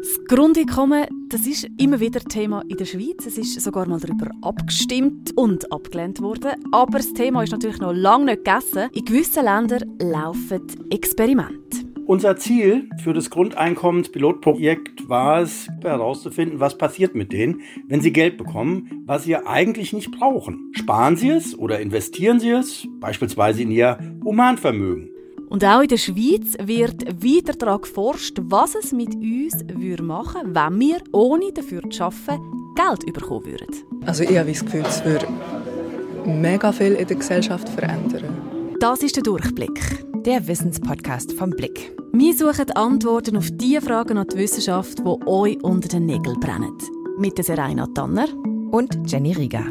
Das Grundeinkommen, das ist immer wieder Thema in der Schweiz. Es ist sogar mal darüber abgestimmt und abgelehnt worden. Aber das Thema ist natürlich noch lange nicht gegessen. In gewissen Ländern laufen Experimente. Unser Ziel für das Grundeinkommenspilotprojekt war es, herauszufinden, was passiert mit denen, wenn sie Geld bekommen, was sie eigentlich nicht brauchen. Sparen sie es oder investieren sie es, beispielsweise in ihr Humanvermögen. Und auch in der Schweiz wird weiter daran geforscht, was es mit uns würde machen wenn wir, ohne dafür zu arbeiten, Geld bekommen würden. Also ich habe das Gefühl, es würde mega viel in der Gesellschaft verändern. Das ist der Durchblick. Der Wissenspodcast vom Blick. Wir suchen Antworten auf die Fragen an die Wissenschaft, die euch unter den Nägeln brennen. Mit der Serena Tanner und Jenny Rieger.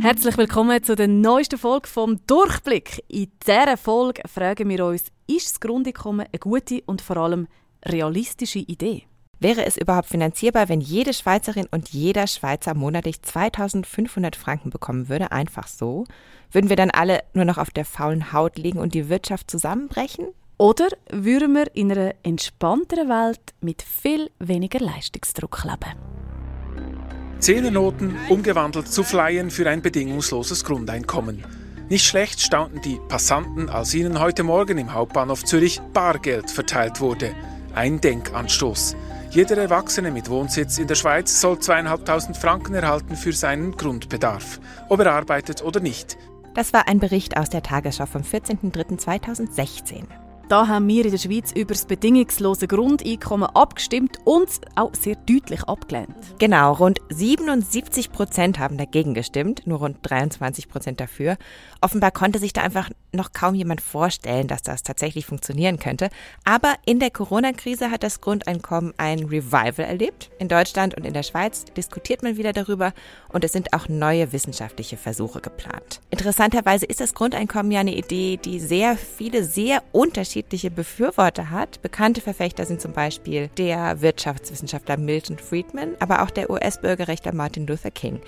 Herzlich willkommen zu der neuesten Folge vom Durchblick. In dieser Folge fragen wir uns, ist das Grundeinkommen eine gute und vor allem realistische Idee? Wäre es überhaupt finanzierbar, wenn jede Schweizerin und jeder Schweizer monatlich 2500 Franken bekommen würde, einfach so? Würden wir dann alle nur noch auf der faulen Haut liegen und die Wirtschaft zusammenbrechen? Oder würden wir in einer entspannteren Welt mit viel weniger Leistungsdruck leben? Zehnernoten umgewandelt zu Flyen für ein bedingungsloses Grundeinkommen. Nicht schlecht staunten die Passanten, als ihnen heute Morgen im Hauptbahnhof Zürich Bargeld verteilt wurde. Ein Denkanstoß. Jeder Erwachsene mit Wohnsitz in der Schweiz soll zweieinhalbtausend Franken erhalten für seinen Grundbedarf, ob er arbeitet oder nicht. Das war ein Bericht aus der Tagesschau vom 14.03.2016. Da haben wir in der Schweiz über das bedingungslose Grundeinkommen abgestimmt und auch sehr deutlich abgelehnt. Genau, rund 77 Prozent haben dagegen gestimmt, nur rund 23 Prozent dafür. Offenbar konnte sich da einfach noch kaum jemand vorstellen, dass das tatsächlich funktionieren könnte. Aber in der Corona-Krise hat das Grundeinkommen ein Revival erlebt. In Deutschland und in der Schweiz diskutiert man wieder darüber und es sind auch neue wissenschaftliche Versuche geplant. Interessanterweise ist das Grundeinkommen ja eine Idee, die sehr viele, sehr unterschiedliche Befürworter hat. Bekannte Verfechter sind zum Beispiel der Wirtschaftswissenschaftler Milton Friedman, aber auch der US-Bürgerrechtler Martin Luther King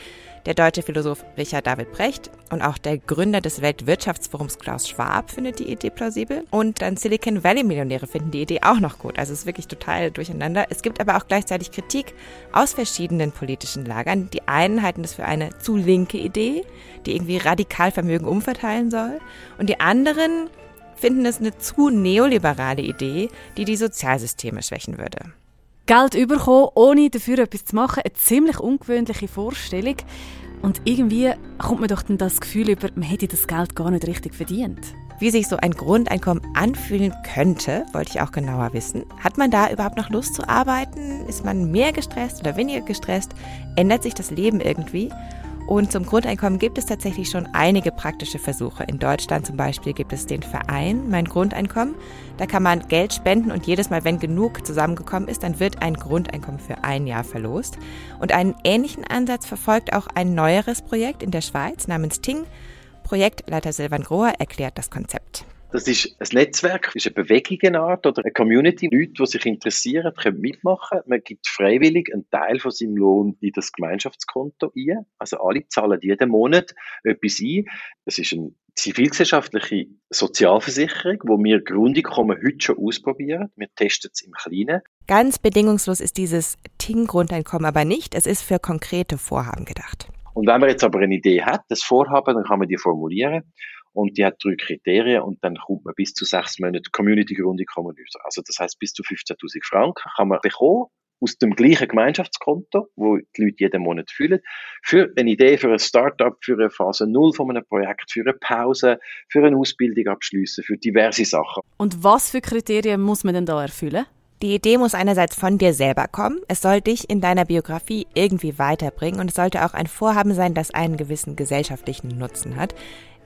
der deutsche Philosoph Richard David Brecht und auch der Gründer des Weltwirtschaftsforums Klaus Schwab findet die Idee plausibel. Und dann Silicon Valley Millionäre finden die Idee auch noch gut. Also es ist wirklich total durcheinander. Es gibt aber auch gleichzeitig Kritik aus verschiedenen politischen Lagern. Die einen halten das für eine zu linke Idee, die irgendwie radikal Vermögen umverteilen soll. Und die anderen finden es eine zu neoliberale Idee, die die Sozialsysteme schwächen würde. Geld überkommen, ohne dafür etwas zu machen, eine ziemlich ungewöhnliche Vorstellung. Und irgendwie kommt man doch dann das Gefühl über, man hätte das Geld gar nicht richtig verdient. Wie sich so ein Grundeinkommen anfühlen könnte, wollte ich auch genauer wissen. Hat man da überhaupt noch Lust zu arbeiten? Ist man mehr gestresst oder weniger gestresst? Ändert sich das Leben irgendwie? Und zum Grundeinkommen gibt es tatsächlich schon einige praktische Versuche. In Deutschland zum Beispiel gibt es den Verein Mein Grundeinkommen. Da kann man Geld spenden und jedes Mal, wenn genug zusammengekommen ist, dann wird ein Grundeinkommen für ein Jahr verlost. Und einen ähnlichen Ansatz verfolgt auch ein neueres Projekt in der Schweiz namens Ting. Projektleiter Silvan Grohr erklärt das Konzept. Das ist ein Netzwerk, ist eine Bewegungsart oder eine Community. Leute, die sich interessieren, können mitmachen. Man gibt freiwillig einen Teil von seinem Lohn in das Gemeinschaftskonto ein. Also alle zahlen jeden Monat etwas ein. Das ist eine zivilgesellschaftliche Sozialversicherung, wo wir Grundeinkommen heute schon ausprobieren. Wir testen es im Kleinen. Ganz bedingungslos ist dieses Ting-Grundeinkommen aber nicht. Es ist für konkrete Vorhaben gedacht. Und wenn man jetzt aber eine Idee hat, das Vorhaben, dann kann man die formulieren und die hat drei Kriterien und dann kommt man bis zu sechs Monate Community-Grundeinkommen raus. Also das heißt bis zu 15.000 Franken kann man bekommen aus dem gleichen Gemeinschaftskonto, wo die Leute jeden Monat fühlen, für eine Idee, für ein Startup, für eine Phase Null von einem Projekt, für eine Pause, für eine Ausbildung abschließen, für diverse Sachen. Und was für Kriterien muss man denn da erfüllen? Die Idee muss einerseits von dir selber kommen, es soll dich in deiner Biografie irgendwie weiterbringen und es sollte auch ein Vorhaben sein, das einen gewissen gesellschaftlichen Nutzen hat.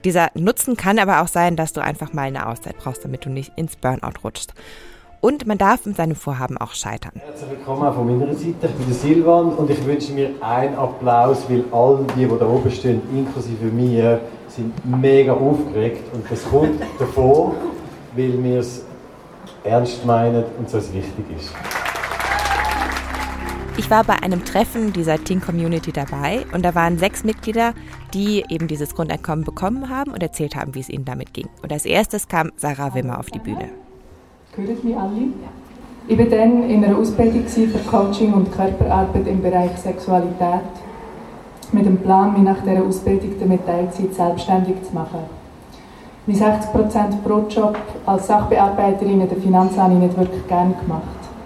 Dieser Nutzen kann aber auch sein, dass du einfach mal eine Auszeit brauchst, damit du nicht ins Burnout rutschst. Und man darf mit seinem Vorhaben auch scheitern. Herzlich willkommen auch von meiner Seite. Ich bin der Silvan und ich wünsche mir einen Applaus, weil all die, die da oben stehen, inklusive mir, sind mega aufgeregt. Und das kommt davor, weil wir es ernst meinen und so es wichtig ist. Ich war bei einem Treffen dieser Teen Community dabei und da waren sechs Mitglieder, die eben dieses Grundeinkommen bekommen haben und erzählt haben, wie es ihnen damit ging. Und als erstes kam Sarah Wimmer auf die Bühne. Hören mich alle? Ich war dann in einer Ausbildung für Coaching und Körperarbeit im Bereich Sexualität mit dem Plan, mich nach dieser Ausbildung damit Teilzeit selbstständig zu machen. Mein 60% Brotjob als Sachbearbeiterin in der Finanz habe ich nicht wirklich gerne gemacht.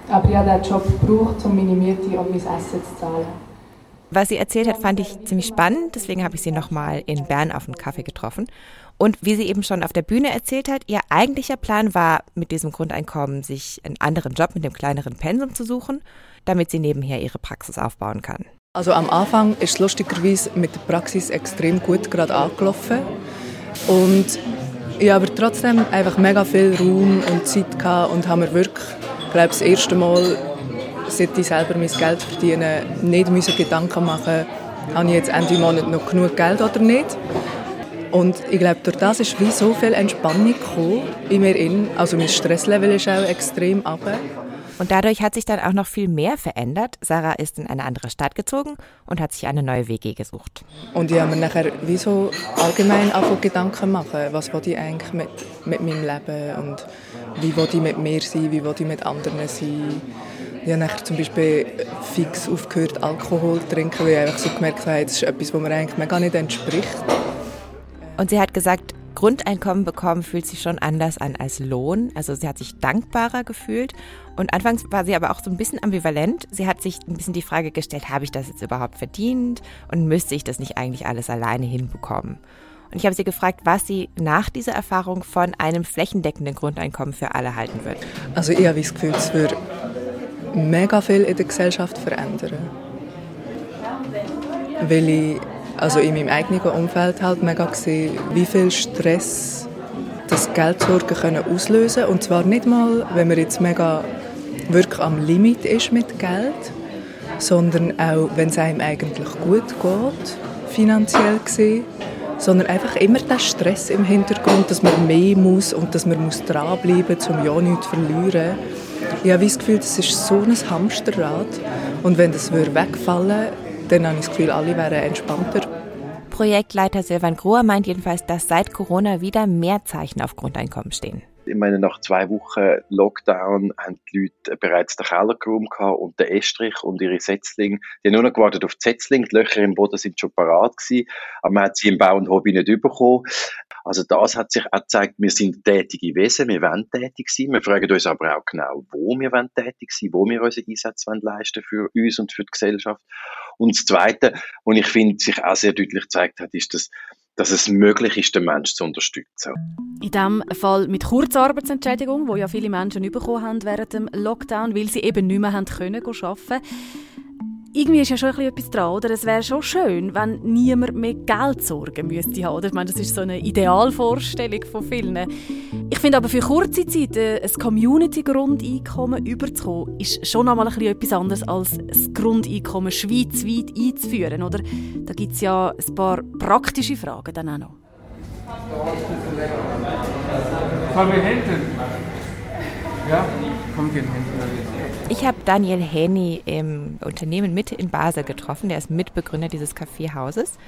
Aber ich habe diesen Job gebraucht, um meine Miete und mein Essen zu zahlen. Was sie erzählt hat, fand ich ziemlich spannend. Deswegen habe ich sie nochmal in Bern auf einen Kaffee getroffen. Und wie sie eben schon auf der Bühne erzählt hat, ihr eigentlicher Plan war, mit diesem Grundeinkommen sich einen anderen Job mit dem kleineren Pensum zu suchen, damit sie nebenher ihre Praxis aufbauen kann. Also am Anfang ist es lustigerweise mit der Praxis extrem gut gerade angelaufen. Und ich habe trotzdem einfach mega viel Raum und Zeit gehabt und habe mir wirklich, glaube das erste Mal, seit ich selber mein Geld verdiene, nicht müssen Gedanken machen, habe ich jetzt Ende Monat noch genug Geld oder nicht. Und ich glaube, durch das ist wie so viel Entspannung gekommen in mir. Also mein Stresslevel ist auch extrem runter. Und dadurch hat sich dann auch noch viel mehr verändert. Sarah ist in eine andere Stadt gezogen und hat sich eine neue WG gesucht. Und ich habe mir nachher wie so allgemein angefangen Gedanken machen, was will ich eigentlich mit, mit meinem Leben und wie will ich mit mir sein, wie will ich mit anderen sein. Ich habe nachher zum Beispiel fix aufgehört, Alkohol zu trinken, weil ich einfach so gemerkt habe, das ist etwas, was mir eigentlich mega nicht entspricht. Und sie hat gesagt, Grundeinkommen bekommen fühlt sich schon anders an als Lohn. Also sie hat sich dankbarer gefühlt. Und anfangs war sie aber auch so ein bisschen ambivalent. Sie hat sich ein bisschen die Frage gestellt, habe ich das jetzt überhaupt verdient? Und müsste ich das nicht eigentlich alles alleine hinbekommen? Und ich habe sie gefragt, was sie nach dieser Erfahrung von einem flächendeckenden Grundeinkommen für alle halten wird. Also ich habe das Gefühl, es wird mega viel in der Gesellschaft verändern. Weil ich also in meinem eigenen Umfeld halt mega gesehen, wie viel Stress das Geldsorgen können auslösen und zwar nicht mal, wenn man jetzt mega wirklich am Limit ist mit Geld, sondern auch, wenn es einem eigentlich gut geht, finanziell gesehen, sondern einfach immer der Stress im Hintergrund, dass man mehr muss und dass man dranbleiben muss, um ja nichts zu verlieren. Ich habe das Gefühl, das ist so ein Hamsterrad und wenn das wegfallen würde, dann habe ich das Gefühl, alle wären entspannter. Projektleiter Silvan Grohr meint jedenfalls, dass seit Corona wieder mehr Zeichen auf Grundeinkommen stehen. Ich meine, nach zwei Wochen Lockdown haben die Leute bereits den Keller geräumt und den Estrich und ihre Setzlinge. Die haben nur noch gewartet auf die Setzlinge. Die Löcher im Boden sind schon parat gewesen, aber man hat sie im Bau und Hobby nicht bekommen. Also das hat sich auch gezeigt, wir sind tätige Wesen, wir wollen tätig sein. Wir fragen uns aber auch genau, wo wir wollen tätig sein, wo wir unsere Einsätze leisten für uns und für die Gesellschaft. Und das Zweite, was ich finde, sich auch sehr deutlich gezeigt hat, ist, dass dass es möglich ist, den Menschen zu unterstützen. In diesem Fall mit Kurzarbeitsentschädigung, wo ja viele Menschen bekommen haben während dem Lockdown, weil sie eben nicht mehr haben können arbeiten irgendwie ist ja schon etwas dran, oder? Es wäre schon schön, wenn niemand mehr Geld sorgen müsste haben. Ich meine, das ist so eine Idealvorstellung von vielen. Ich finde aber für kurze Zeit äh, ein Community-Grundeinkommen überzukommen, ist schon einmal ein etwas anderes als das Grundeinkommen schweizweit einzuführen, oder? Da gibt es ja ein paar praktische Fragen dann auch noch. Kommen wir hinten? Ja, kommt hier hinten. Ich habe Daniel Henny im Unternehmen Mitte in Basel getroffen. Der ist Mitbegründer dieses Kaffeehauses.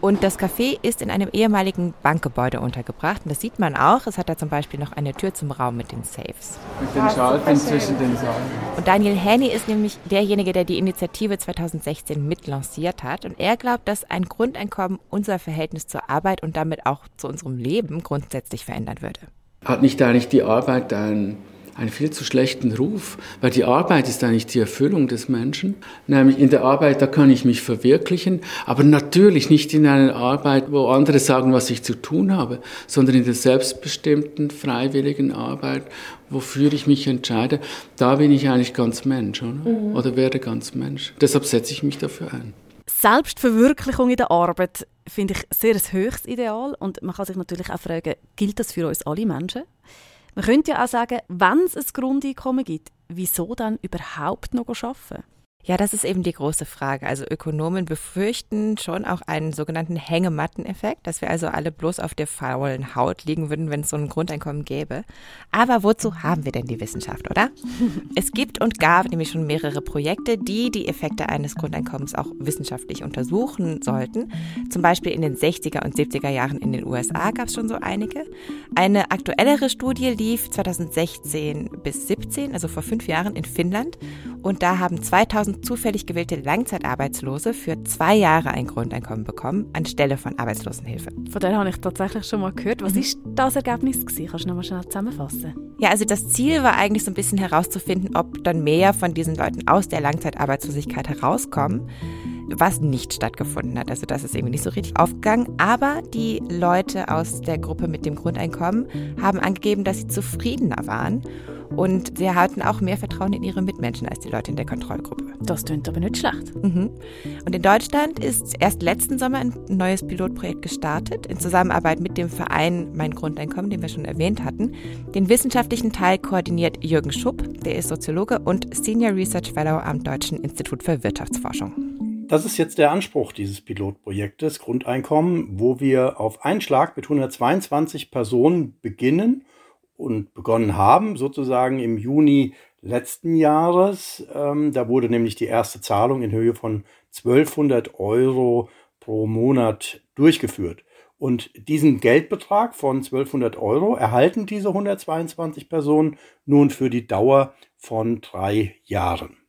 Und das Café ist in einem ehemaligen Bankgebäude untergebracht. Und das sieht man auch. Es hat da zum Beispiel noch eine Tür zum Raum mit den Safes. Mit den Schalten zwischen den Säulen. Und Daniel Henny ist nämlich derjenige, der die Initiative 2016 mitlanciert hat. Und er glaubt, dass ein Grundeinkommen unser Verhältnis zur Arbeit und damit auch zu unserem Leben grundsätzlich verändern würde. Hat nicht eigentlich die Arbeit ein einen viel zu schlechten Ruf, weil die Arbeit ist eigentlich die Erfüllung des Menschen. Nämlich in der Arbeit, da kann ich mich verwirklichen, aber natürlich nicht in einer Arbeit, wo andere sagen, was ich zu tun habe, sondern in der selbstbestimmten, freiwilligen Arbeit, wofür ich mich entscheide. Da bin ich eigentlich ganz Mensch, oder? Mhm. Oder werde ganz Mensch. Deshalb setze ich mich dafür ein. Selbstverwirklichung in der Arbeit finde ich sehr ein höchstes Ideal und man kann sich natürlich auch fragen, gilt das für uns alle Menschen? Man könnte ja auch sagen, wenn es ein Grundeinkommen gibt, wieso dann überhaupt noch arbeiten? Ja, das ist eben die große Frage. Also Ökonomen befürchten schon auch einen sogenannten Hängematteneffekt, dass wir also alle bloß auf der faulen Haut liegen würden, wenn es so ein Grundeinkommen gäbe. Aber wozu haben wir denn die Wissenschaft, oder? es gibt und gab nämlich schon mehrere Projekte, die die Effekte eines Grundeinkommens auch wissenschaftlich untersuchen sollten. Zum Beispiel in den 60er und 70er Jahren in den USA gab es schon so einige. Eine aktuellere Studie lief 2016 bis 17, also vor fünf Jahren in Finnland. Und da haben 2000 1000 zufällig gewählte Langzeitarbeitslose für zwei Jahre ein Grundeinkommen bekommen, anstelle von Arbeitslosenhilfe. Von der habe ich tatsächlich schon mal gehört. Was ist das Ergebnis gewesen? Kannst du noch mal schnell zusammenfassen? Ja, also das Ziel war eigentlich so ein bisschen herauszufinden, ob dann mehr von diesen Leuten aus der Langzeitarbeitslosigkeit herauskommen was nicht stattgefunden hat. Also das ist irgendwie nicht so richtig aufgegangen. Aber die Leute aus der Gruppe mit dem Grundeinkommen haben angegeben, dass sie zufriedener waren und sie hatten auch mehr Vertrauen in ihre Mitmenschen als die Leute in der Kontrollgruppe. Das klingt aber nicht schlecht. Mhm. Und in Deutschland ist erst letzten Sommer ein neues Pilotprojekt gestartet, in Zusammenarbeit mit dem Verein Mein Grundeinkommen, den wir schon erwähnt hatten. Den wissenschaftlichen Teil koordiniert Jürgen Schupp, der ist Soziologe und Senior Research Fellow am Deutschen Institut für Wirtschaftsforschung. Das ist jetzt der Anspruch dieses Pilotprojektes Grundeinkommen, wo wir auf einen Schlag mit 122 Personen beginnen und begonnen haben, sozusagen im Juni letzten Jahres. Ähm, da wurde nämlich die erste Zahlung in Höhe von 1200 Euro pro Monat durchgeführt. Und diesen Geldbetrag von 1200 Euro erhalten diese 122 Personen nun für die Dauer von drei Jahren.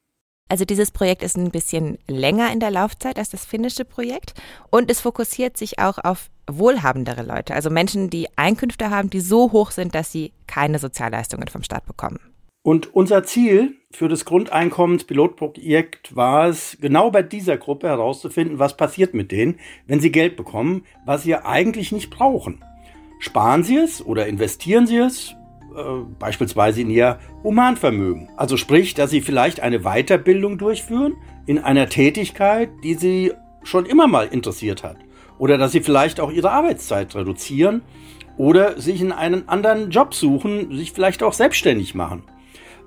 Also dieses Projekt ist ein bisschen länger in der Laufzeit als das finnische Projekt und es fokussiert sich auch auf wohlhabendere Leute, also Menschen, die Einkünfte haben, die so hoch sind, dass sie keine Sozialleistungen vom Staat bekommen. Und unser Ziel für das Grundeinkommenspilotprojekt war es, genau bei dieser Gruppe herauszufinden, was passiert mit denen, wenn sie Geld bekommen, was sie eigentlich nicht brauchen. Sparen sie es oder investieren sie es, beispielsweise in ihr Humanvermögen. Also sprich, dass sie vielleicht eine Weiterbildung durchführen in einer Tätigkeit, die sie schon immer mal interessiert hat. Oder dass sie vielleicht auch ihre Arbeitszeit reduzieren oder sich in einen anderen Job suchen, sich vielleicht auch selbstständig machen.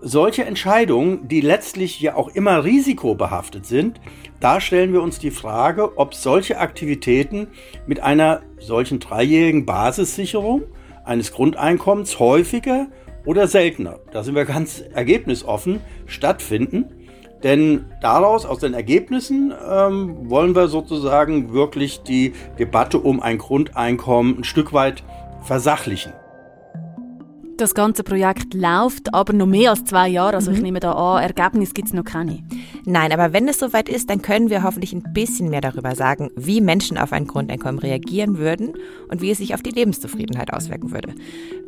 Solche Entscheidungen, die letztlich ja auch immer risikobehaftet sind, da stellen wir uns die Frage, ob solche Aktivitäten mit einer solchen dreijährigen Basissicherung eines Grundeinkommens häufiger oder seltener, da sind wir ganz ergebnisoffen, stattfinden. Denn daraus, aus den Ergebnissen, ähm, wollen wir sozusagen wirklich die Debatte um ein Grundeinkommen ein Stück weit versachlichen. Das ganze Projekt läuft aber noch mehr als zwei Jahre. Also mhm. ich nehme da an, Ergebnis gibt es noch keine. Nein, aber wenn es soweit ist, dann können wir hoffentlich ein bisschen mehr darüber sagen, wie Menschen auf ein Grundeinkommen reagieren würden und wie es sich auf die Lebenszufriedenheit auswirken würde.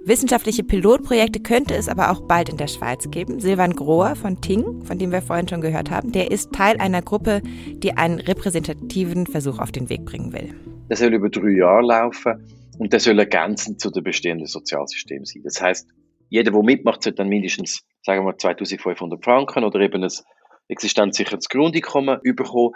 Wissenschaftliche Pilotprojekte könnte es aber auch bald in der Schweiz geben. Silvan Grohr von Ting, von dem wir vorhin schon gehört haben, der ist Teil einer Gruppe, die einen repräsentativen Versuch auf den Weg bringen will. Das soll über drei Jahre laufen und das soll ergänzend zu dem bestehenden Sozialsystem sein. Das heißt, jeder, der mitmacht, sollte dann mindestens, sagen wir, 2500 Franken oder eben ein existenzsichertes Grundeinkommen bekommen.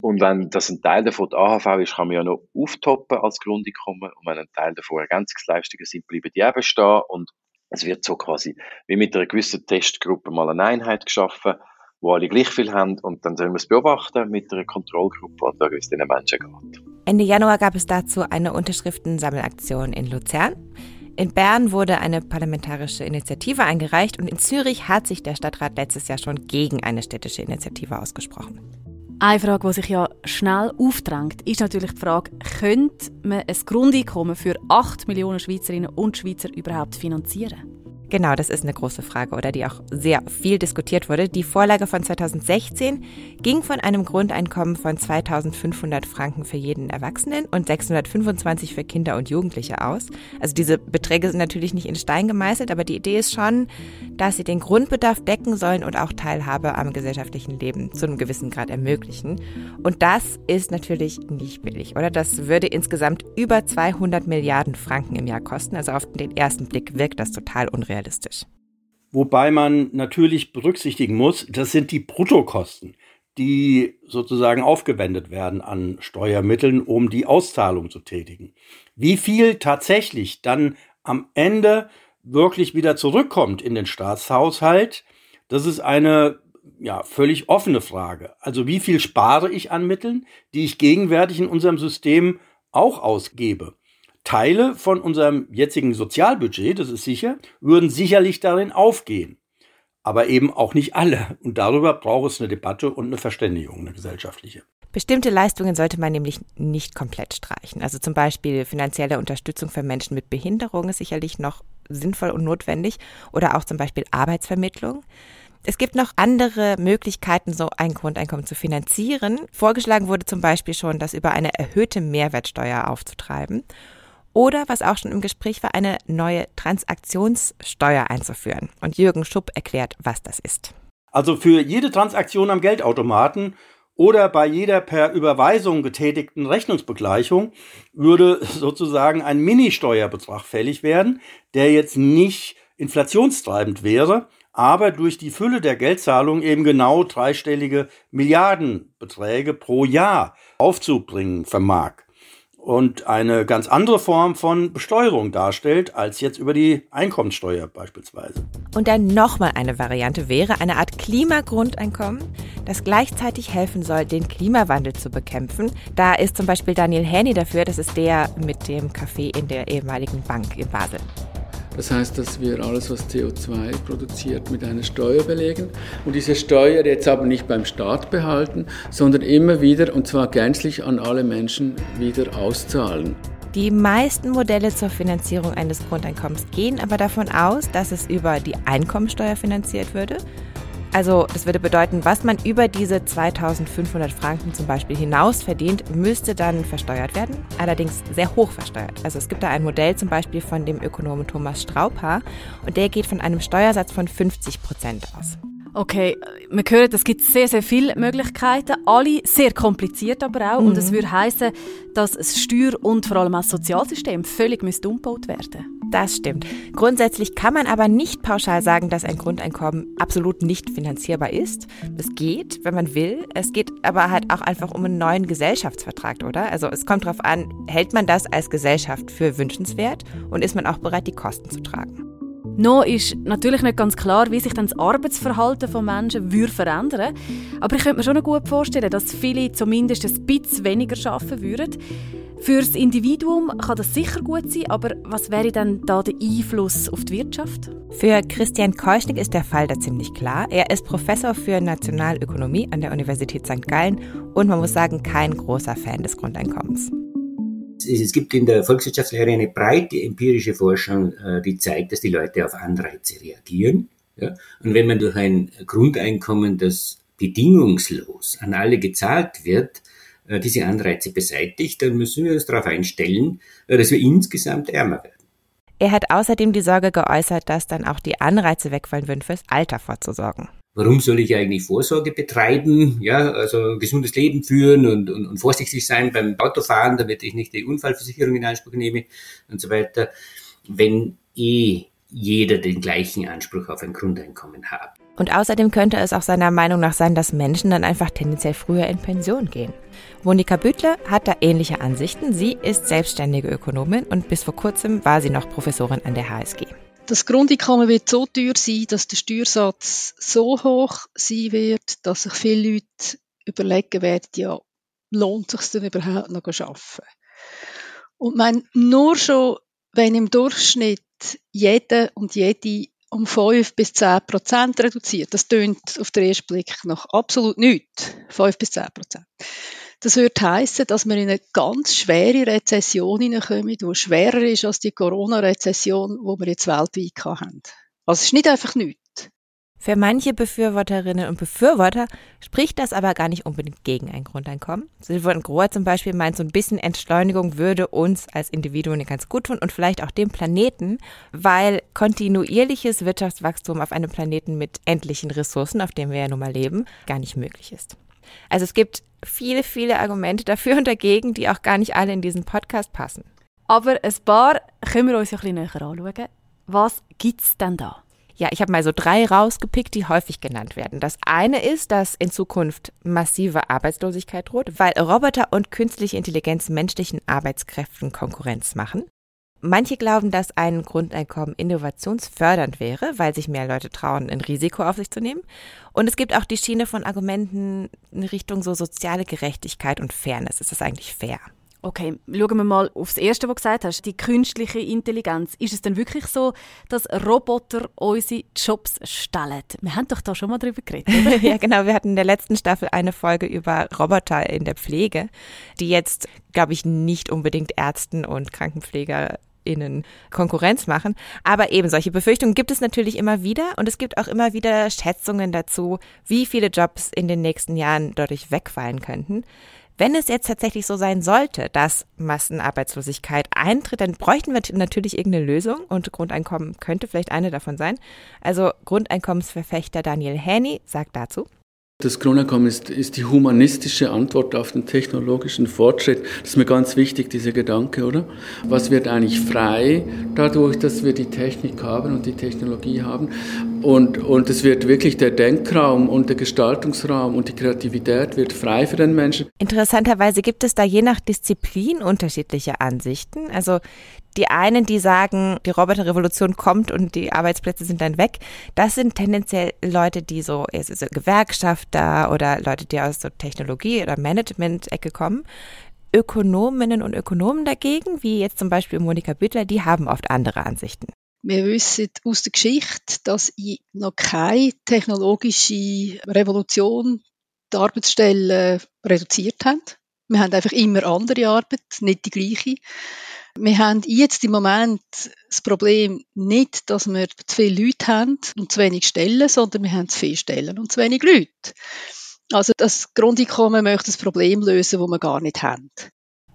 Und wenn das ein Teil davon die AHV ist, kann man ja noch auftoppen als Grundeinkommen. Und wenn ein Teil davon Ergänzungsleistungen sind, bleiben die eben stehen. Und es wird so quasi wie mit einer gewissen Testgruppe mal eine Einheit geschaffen, wo alle gleich viel haben. Und dann sollen wir es beobachten mit einer Kontrollgruppe und schauen, wie es den Menschen geht. Ende Januar gab es dazu eine Unterschriftensammelaktion in Luzern. In Bern wurde eine parlamentarische Initiative eingereicht und in Zürich hat sich der Stadtrat letztes Jahr schon gegen eine städtische Initiative ausgesprochen. Eine Frage, die sich ja schnell aufdrängt, ist natürlich die Frage, könnte man ein Grundeinkommen für 8 Millionen Schweizerinnen und Schweizer überhaupt finanzieren? Genau, das ist eine große Frage oder die auch sehr viel diskutiert wurde. Die Vorlage von 2016 ging von einem Grundeinkommen von 2500 Franken für jeden Erwachsenen und 625 für Kinder und Jugendliche aus. Also diese Beträge sind natürlich nicht in Stein gemeißelt, aber die Idee ist schon, dass sie den Grundbedarf decken sollen und auch Teilhabe am gesellschaftlichen Leben zu einem gewissen Grad ermöglichen. Und das ist natürlich nicht billig, oder? Das würde insgesamt über 200 Milliarden Franken im Jahr kosten. Also auf den ersten Blick wirkt das total unrealistisch realistisch. Wobei man natürlich berücksichtigen muss, das sind die Bruttokosten, die sozusagen aufgewendet werden an Steuermitteln, um die Auszahlung zu tätigen. Wie viel tatsächlich dann am Ende wirklich wieder zurückkommt in den Staatshaushalt, das ist eine ja völlig offene Frage. Also wie viel spare ich an Mitteln, die ich gegenwärtig in unserem System auch ausgebe? Teile von unserem jetzigen Sozialbudget, das ist sicher, würden sicherlich darin aufgehen. Aber eben auch nicht alle. Und darüber braucht es eine Debatte und eine Verständigung, eine gesellschaftliche. Bestimmte Leistungen sollte man nämlich nicht komplett streichen. Also zum Beispiel finanzielle Unterstützung für Menschen mit Behinderung ist sicherlich noch sinnvoll und notwendig oder auch zum Beispiel Arbeitsvermittlung. Es gibt noch andere Möglichkeiten, so ein Grundeinkommen zu finanzieren. Vorgeschlagen wurde zum Beispiel schon, das über eine erhöhte Mehrwertsteuer aufzutreiben. Oder, was auch schon im Gespräch war, eine neue Transaktionssteuer einzuführen. Und Jürgen Schupp erklärt, was das ist. Also für jede Transaktion am Geldautomaten oder bei jeder per Überweisung getätigten Rechnungsbegleichung würde sozusagen ein Ministeuerbetrag fällig werden, der jetzt nicht inflationstreibend wäre, aber durch die Fülle der Geldzahlung eben genau dreistellige Milliardenbeträge pro Jahr aufzubringen vermag und eine ganz andere Form von Besteuerung darstellt als jetzt über die Einkommenssteuer beispielsweise. Und dann nochmal eine Variante wäre eine Art Klimagrundeinkommen, das gleichzeitig helfen soll, den Klimawandel zu bekämpfen. Da ist zum Beispiel Daniel Henny dafür, das ist der mit dem Café in der ehemaligen Bank in Basel. Das heißt, dass wir alles, was CO2 produziert, mit einer Steuer belegen und diese Steuer jetzt aber nicht beim Staat behalten, sondern immer wieder und zwar gänzlich an alle Menschen wieder auszahlen. Die meisten Modelle zur Finanzierung eines Grundeinkommens gehen aber davon aus, dass es über die Einkommensteuer finanziert würde. Also das würde bedeuten, was man über diese 2500 Franken zum Beispiel hinaus verdient, müsste dann versteuert werden, allerdings sehr hoch versteuert. Also es gibt da ein Modell zum Beispiel von dem Ökonomen Thomas Straubhaar und der geht von einem Steuersatz von 50 Prozent aus. Okay, wir hören, es gibt sehr, sehr viele Möglichkeiten, alle sehr kompliziert aber auch. Mhm. Und es würde heißen, dass das Steuer- und vor allem auch das Sozialsystem völlig umgebaut werden Das stimmt. Grundsätzlich kann man aber nicht pauschal sagen, dass ein Grundeinkommen absolut nicht finanzierbar ist. Es geht, wenn man will. Es geht aber halt auch einfach um einen neuen Gesellschaftsvertrag, oder? Also es kommt darauf an, hält man das als Gesellschaft für wünschenswert und ist man auch bereit, die Kosten zu tragen? Noch ist natürlich nicht ganz klar, wie sich dann das Arbeitsverhalten von Menschen würde verändern Aber ich könnte mir schon gut vorstellen, dass viele zumindest ein bisschen weniger arbeiten würden. Für das Individuum kann das sicher gut sein, aber was wäre dann da der Einfluss auf die Wirtschaft? Für Christian Keuschnig ist der Fall da ziemlich klar. Er ist Professor für Nationalökonomie an der Universität St. Gallen und man muss sagen, kein großer Fan des Grundeinkommens. Es gibt in der Volkswirtschaftslehre eine breite empirische Forschung, äh, die zeigt, dass die Leute auf Anreize reagieren. Ja? Und wenn man durch ein Grundeinkommen, das bedingungslos an alle gezahlt wird, diese Anreize beseitigt, dann müssen wir uns darauf einstellen, äh, dass wir insgesamt ärmer werden. Er hat außerdem die Sorge geäußert, dass dann auch die Anreize wegfallen würden, fürs Alter vorzusorgen warum soll ich eigentlich Vorsorge betreiben, ja, also ein gesundes Leben führen und, und, und vorsichtig sein beim Autofahren, damit ich nicht die Unfallversicherung in Anspruch nehme und so weiter, wenn eh jeder den gleichen Anspruch auf ein Grundeinkommen hat. Und außerdem könnte es auch seiner Meinung nach sein, dass Menschen dann einfach tendenziell früher in Pension gehen. Monika Büttler hat da ähnliche Ansichten. Sie ist selbstständige Ökonomin und bis vor kurzem war sie noch Professorin an der HSG. Das Grundeinkommen wird so teuer sein, dass der Steuersatz so hoch sein wird, dass sich viele Leute überlegen werden, ja, lohnt es sich denn überhaupt noch zu arbeiten? Und mein, nur schon, wenn im Durchschnitt jeder und jede um 5 bis 10 Prozent reduziert, das tönt auf den ersten Blick noch absolut nichts, 5 bis 10 Prozent, das würde heißen, dass wir in eine ganz schwere Rezession hineinkommen, die schwerer ist als die Corona-Rezession, die wir jetzt weltweit haben. Also es ist nicht einfach nichts. Für manche Befürworterinnen und Befürworter spricht das aber gar nicht unbedingt gegen ein Grundeinkommen. Silvan Grohr zum Beispiel meint, so ein bisschen Entschleunigung würde uns als Individuen ganz gut tun und vielleicht auch dem Planeten, weil kontinuierliches Wirtschaftswachstum auf einem Planeten mit endlichen Ressourcen, auf dem wir ja nun mal leben, gar nicht möglich ist. Also es gibt viele, viele Argumente dafür und dagegen, die auch gar nicht alle in diesen Podcast passen. Aber ein paar können wir uns ja ein bisschen näher anschauen. Was gibt es denn da? Ja, ich habe mal so drei rausgepickt, die häufig genannt werden. Das eine ist, dass in Zukunft massive Arbeitslosigkeit droht, weil Roboter und künstliche Intelligenz menschlichen Arbeitskräften Konkurrenz machen. Manche glauben, dass ein Grundeinkommen innovationsfördernd wäre, weil sich mehr Leute trauen, ein Risiko auf sich zu nehmen. Und es gibt auch die Schiene von Argumenten in Richtung so soziale Gerechtigkeit und Fairness. Ist das eigentlich fair? Okay, schauen wir mal aufs Erste, was du gesagt hast, die künstliche Intelligenz. Ist es denn wirklich so, dass Roboter unsere Jobs stellen? Wir haben doch da schon mal drüber geredet, ja, genau. Wir hatten in der letzten Staffel eine Folge über Roboter in der Pflege, die jetzt, glaube ich, nicht unbedingt Ärzten und Krankenpfleger Innen Konkurrenz machen. Aber eben solche Befürchtungen gibt es natürlich immer wieder und es gibt auch immer wieder Schätzungen dazu, wie viele Jobs in den nächsten Jahren dadurch wegfallen könnten. Wenn es jetzt tatsächlich so sein sollte, dass Massenarbeitslosigkeit eintritt, dann bräuchten wir natürlich irgendeine Lösung und Grundeinkommen könnte vielleicht eine davon sein. Also Grundeinkommensverfechter Daniel Häni sagt dazu. Das Grundeinkommen ist, ist die humanistische Antwort auf den technologischen Fortschritt. Das ist mir ganz wichtig, dieser Gedanke, oder? Was wird eigentlich frei dadurch, dass wir die Technik haben und die Technologie haben? Und, und es wird wirklich der Denkraum und der Gestaltungsraum und die Kreativität wird frei für den Menschen. Interessanterweise gibt es da je nach Disziplin unterschiedliche Ansichten. Also die einen, die sagen, die Roboterrevolution kommt und die Arbeitsplätze sind dann weg, das sind tendenziell Leute, die so, so Gewerkschafter oder Leute, die aus so Technologie- oder Management-Ecke kommen. Ökonominnen und Ökonomen dagegen, wie jetzt zum Beispiel Monika Büttler, die haben oft andere Ansichten. Wir wissen aus der Geschichte, dass noch keine technologische Revolution die Arbeitsstellen reduziert hat. Wir haben einfach immer andere Arbeit, nicht die gleiche. Wir haben jetzt im Moment das Problem nicht, dass wir zu viele Leute haben und zu wenig Stellen, sondern wir haben zu viele Stellen und zu wenig Leute. Also das Grundeinkommen möchte das Problem lösen, das wir gar nicht haben.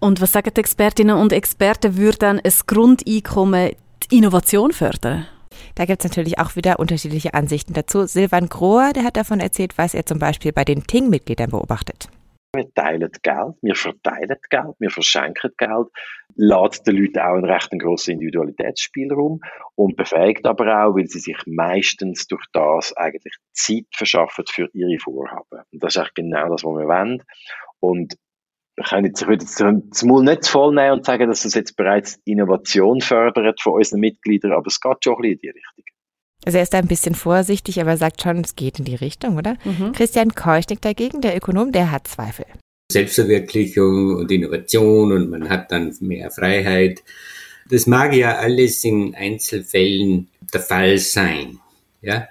Und was sagen die Expertinnen und Experten, würde dann ein Grundeinkommen die Innovation fördern? Da gibt es natürlich auch wieder unterschiedliche Ansichten dazu. Silvan Grohr, der hat davon erzählt, was er zum Beispiel bei den Ting-Mitgliedern beobachtet. Wir teilen Geld, wir verteilen Geld, wir verschenken Geld, lässt den Leuten auch einen recht grossen Individualitätsspielraum und befähigt aber auch, weil sie sich meistens durch das eigentlich Zeit verschaffen für ihre Vorhaben. Und das ist eigentlich genau das, was wir wollen. Und können jetzt, ich würde jetzt das Maul nicht zu voll nehmen und sagen, dass es jetzt bereits Innovation fördert von unseren Mitgliedern, aber es geht schon ein bisschen in die Richtung. Also er ist da ein bisschen vorsichtig, aber sagt schon, es geht in die Richtung, oder? Mhm. Christian Keuschnick dagegen, der Ökonom, der hat Zweifel. Selbstverwirklichung und Innovation und man hat dann mehr Freiheit. Das mag ja alles in Einzelfällen der Fall sein, ja.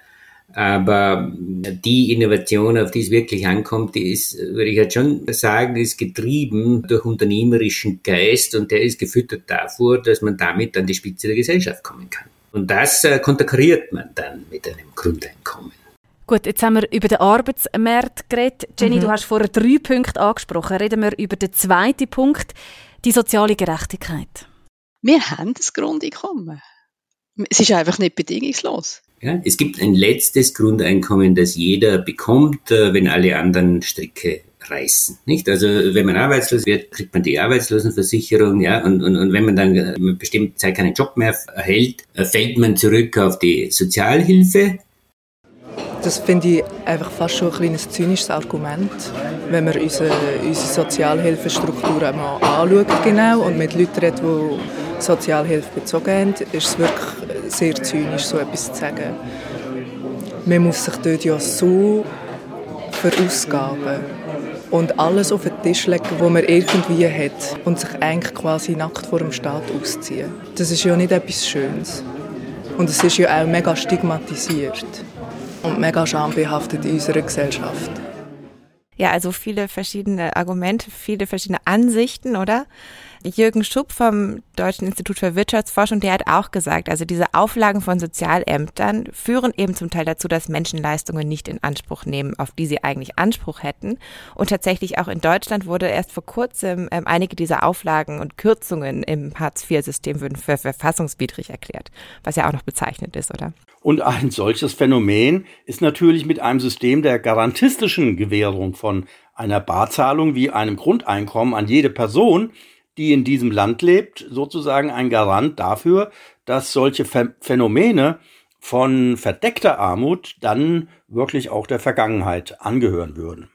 Aber die Innovation, auf die es wirklich ankommt, die ist, würde ich jetzt schon sagen, ist getrieben durch unternehmerischen Geist und der ist gefüttert davor, dass man damit an die Spitze der Gesellschaft kommen kann. Und das äh, konterkariert man dann mit einem Grundeinkommen. Gut, jetzt haben wir über den Arbeitsmarkt geredet. Jenny, mhm. du hast vorher drei Punkte angesprochen. Reden wir über den zweiten Punkt, die soziale Gerechtigkeit. Wir haben das Grundeinkommen. Es ist einfach nicht bedingungslos. Ja, es gibt ein letztes Grundeinkommen, das jeder bekommt, äh, wenn alle anderen Stricke reißen. Nicht? Also wenn man arbeitslos wird, kriegt man die Arbeitslosenversicherung, ja, und, und, und wenn man dann eine äh, bestimmte Zeit keinen Job mehr erhält, äh, fällt man zurück auf die Sozialhilfe. Das finde ich einfach fast schon ein kleines zynisches Argument, wenn man unsere, unsere Sozialhilfestruktur mal anschaut genau und mit Leuten redet, die Sozialhilfe bezogen haben, ist es wirklich sehr zynisch, so etwas zu sagen. Man muss sich dort ja so verausgaben und alles auf den Tisch legen, was man irgendwie hat und sich eigentlich quasi nackt vor dem Staat ausziehen. Das ist ja nicht etwas Schönes. Und es ist ja auch mega stigmatisiert und mega schambehaftet in unserer Gesellschaft. Ja, also viele verschiedene Argumente, viele verschiedene Ansichten, oder? Jürgen Schupp vom Deutschen Institut für Wirtschaftsforschung, der hat auch gesagt, also diese Auflagen von Sozialämtern führen eben zum Teil dazu, dass Menschen Leistungen nicht in Anspruch nehmen, auf die sie eigentlich Anspruch hätten. Und tatsächlich auch in Deutschland wurde erst vor kurzem ähm, einige dieser Auflagen und Kürzungen im Hartz-IV-System für verfassungswidrig erklärt, was ja auch noch bezeichnet ist, oder? Und ein solches Phänomen ist natürlich mit einem System der garantistischen Gewährung von einer Barzahlung wie einem Grundeinkommen an jede Person die in diesem Land lebt, sozusagen ein Garant dafür, dass solche Phänomene von verdeckter Armut dann wirklich auch der Vergangenheit angehören würden.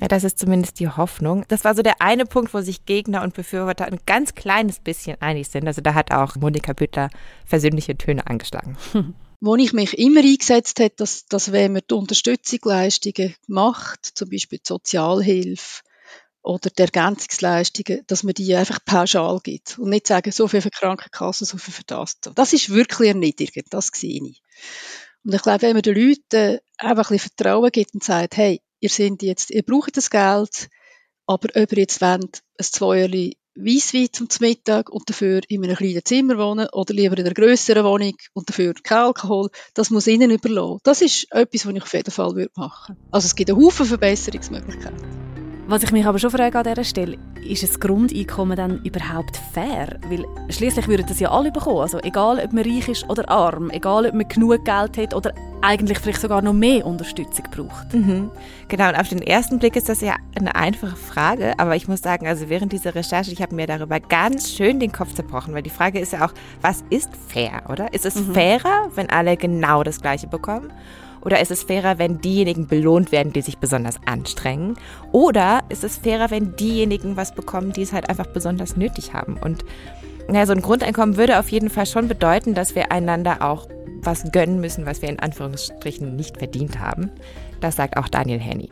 Ja, das ist zumindest die Hoffnung. Das war so der eine Punkt, wo sich Gegner und Befürworter ein ganz kleines bisschen einig sind. Also da hat auch Monika Büttler versöhnliche Töne angeschlagen. Wo ich mich immer eingesetzt habe, dass, dass wenn man die Unterstützungsleistungen macht, zum Beispiel die Sozialhilfe oder die Ergänzungsleistungen, dass man die einfach pauschal gibt und nicht sagen, so viel für Krankenkassen, so viel für das. Das ist wirklich erniedrigend, das sehe ich. Und ich glaube, wenn man den Leuten einfach ein bisschen Vertrauen gibt und sagt, hey, ihr seid jetzt, ihr braucht das Geld, aber ob ihr jetzt wollt, ein Zweierli Weisswein zum Mittag und dafür in einem kleinen Zimmer wohnen oder lieber in einer grösseren Wohnung und dafür kein Alkohol, das muss ihnen überlassen. Das ist etwas, was ich auf jeden Fall machen würde. Also es gibt einen Haufen Verbesserungsmöglichkeiten. Was ich mich aber schon frage an dieser Stelle, ist das Grundeinkommen dann überhaupt fair? Weil schließlich würden das ja alle bekommen. Also egal, ob man reich ist oder arm, egal, ob man genug Geld hat oder eigentlich vielleicht sogar noch mehr Unterstützung braucht. Mhm. Genau, und auf den ersten Blick ist das ja eine einfache Frage, aber ich muss sagen, also während dieser Recherche, ich habe mir darüber ganz schön den Kopf zerbrochen, weil die Frage ist ja auch, was ist fair, oder? Ist es mhm. fairer, wenn alle genau das Gleiche bekommen? Oder ist es fairer, wenn diejenigen belohnt werden, die sich besonders anstrengen? Oder ist es fairer, wenn diejenigen was bekommen, die es halt einfach besonders nötig haben? Und naja, so ein Grundeinkommen würde auf jeden Fall schon bedeuten, dass wir einander auch was gönnen müssen, was wir in Anführungsstrichen nicht verdient haben. Das sagt auch Daniel Henny.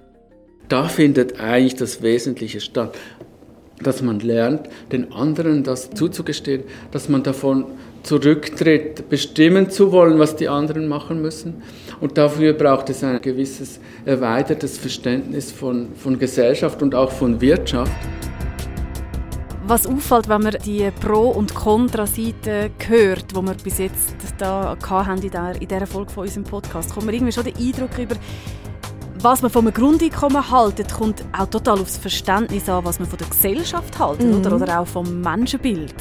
Da findet eigentlich das Wesentliche statt, dass man lernt, den anderen das zuzugestehen, dass man davon zurücktritt, bestimmen zu wollen, was die anderen machen müssen. Und dafür braucht es ein gewisses erweitertes Verständnis von, von Gesellschaft und auch von Wirtschaft. Was auffällt, wenn man die Pro- und Kontra-Seite hört, wo wir bis jetzt da hatten in dieser, in dieser Folge von unserem Podcast, kommt man irgendwie schon den Eindruck über, was man vom Grundeinkommen haltet, kommt auch total aufs Verständnis an, was man von der Gesellschaft haltet mhm. oder, oder auch vom Menschenbild.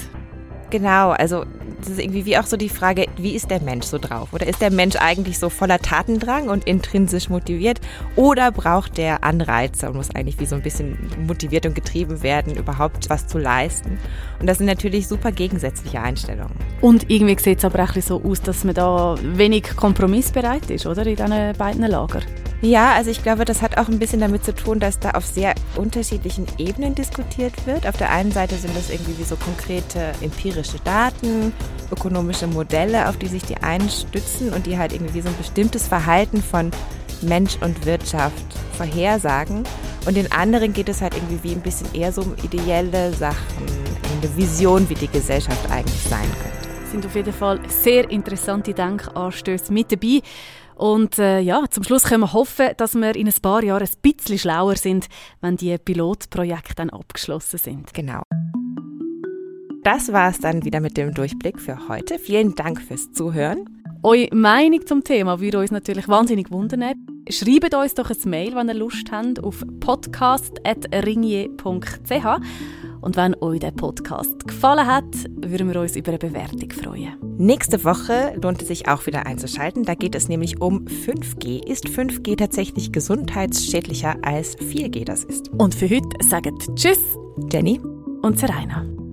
Genau, also das ist irgendwie wie auch so die Frage, wie ist der Mensch so drauf? Oder ist der Mensch eigentlich so voller Tatendrang und intrinsisch motiviert? Oder braucht der Anreize und muss eigentlich wie so ein bisschen motiviert und getrieben werden, überhaupt was zu leisten? Und das sind natürlich super gegensätzliche Einstellungen. Und irgendwie sieht es aber auch so aus, dass man da wenig kompromissbereit ist, oder? In diesen beiden Lagern. Ja, also ich glaube, das hat auch ein bisschen damit zu tun, dass da auf sehr unterschiedlichen Ebenen diskutiert wird. Auf der einen Seite sind das irgendwie wie so konkrete empirische Daten, ökonomische Modelle, auf die sich die einen stützen und die halt irgendwie so ein bestimmtes Verhalten von Mensch und Wirtschaft vorhersagen. Und den anderen geht es halt irgendwie wie ein bisschen eher so um ideelle Sachen, eine Vision, wie die Gesellschaft eigentlich sein könnte. Sind auf jeden Fall sehr interessante Denkanstöße mit dabei. Und äh, ja, zum Schluss können wir hoffen, dass wir in ein paar Jahren ein bisschen schlauer sind, wenn die Pilotprojekte dann abgeschlossen sind. Genau. Das war es dann wieder mit dem Durchblick für heute. Vielen Dank fürs Zuhören. Eure Meinung zum Thema würde uns natürlich wahnsinnig wundern. Schreibt uns doch ein Mail, wenn ihr Lust habt, auf podcast.ringier.ch. Und wenn euch der Podcast gefallen hat, würden wir uns über eine Bewertung freuen. Nächste Woche lohnt es sich auch wieder einzuschalten. Da geht es nämlich um 5G. Ist 5G tatsächlich gesundheitsschädlicher als 4G das ist? Und für heute sagen Tschüss, Jenny und Serena.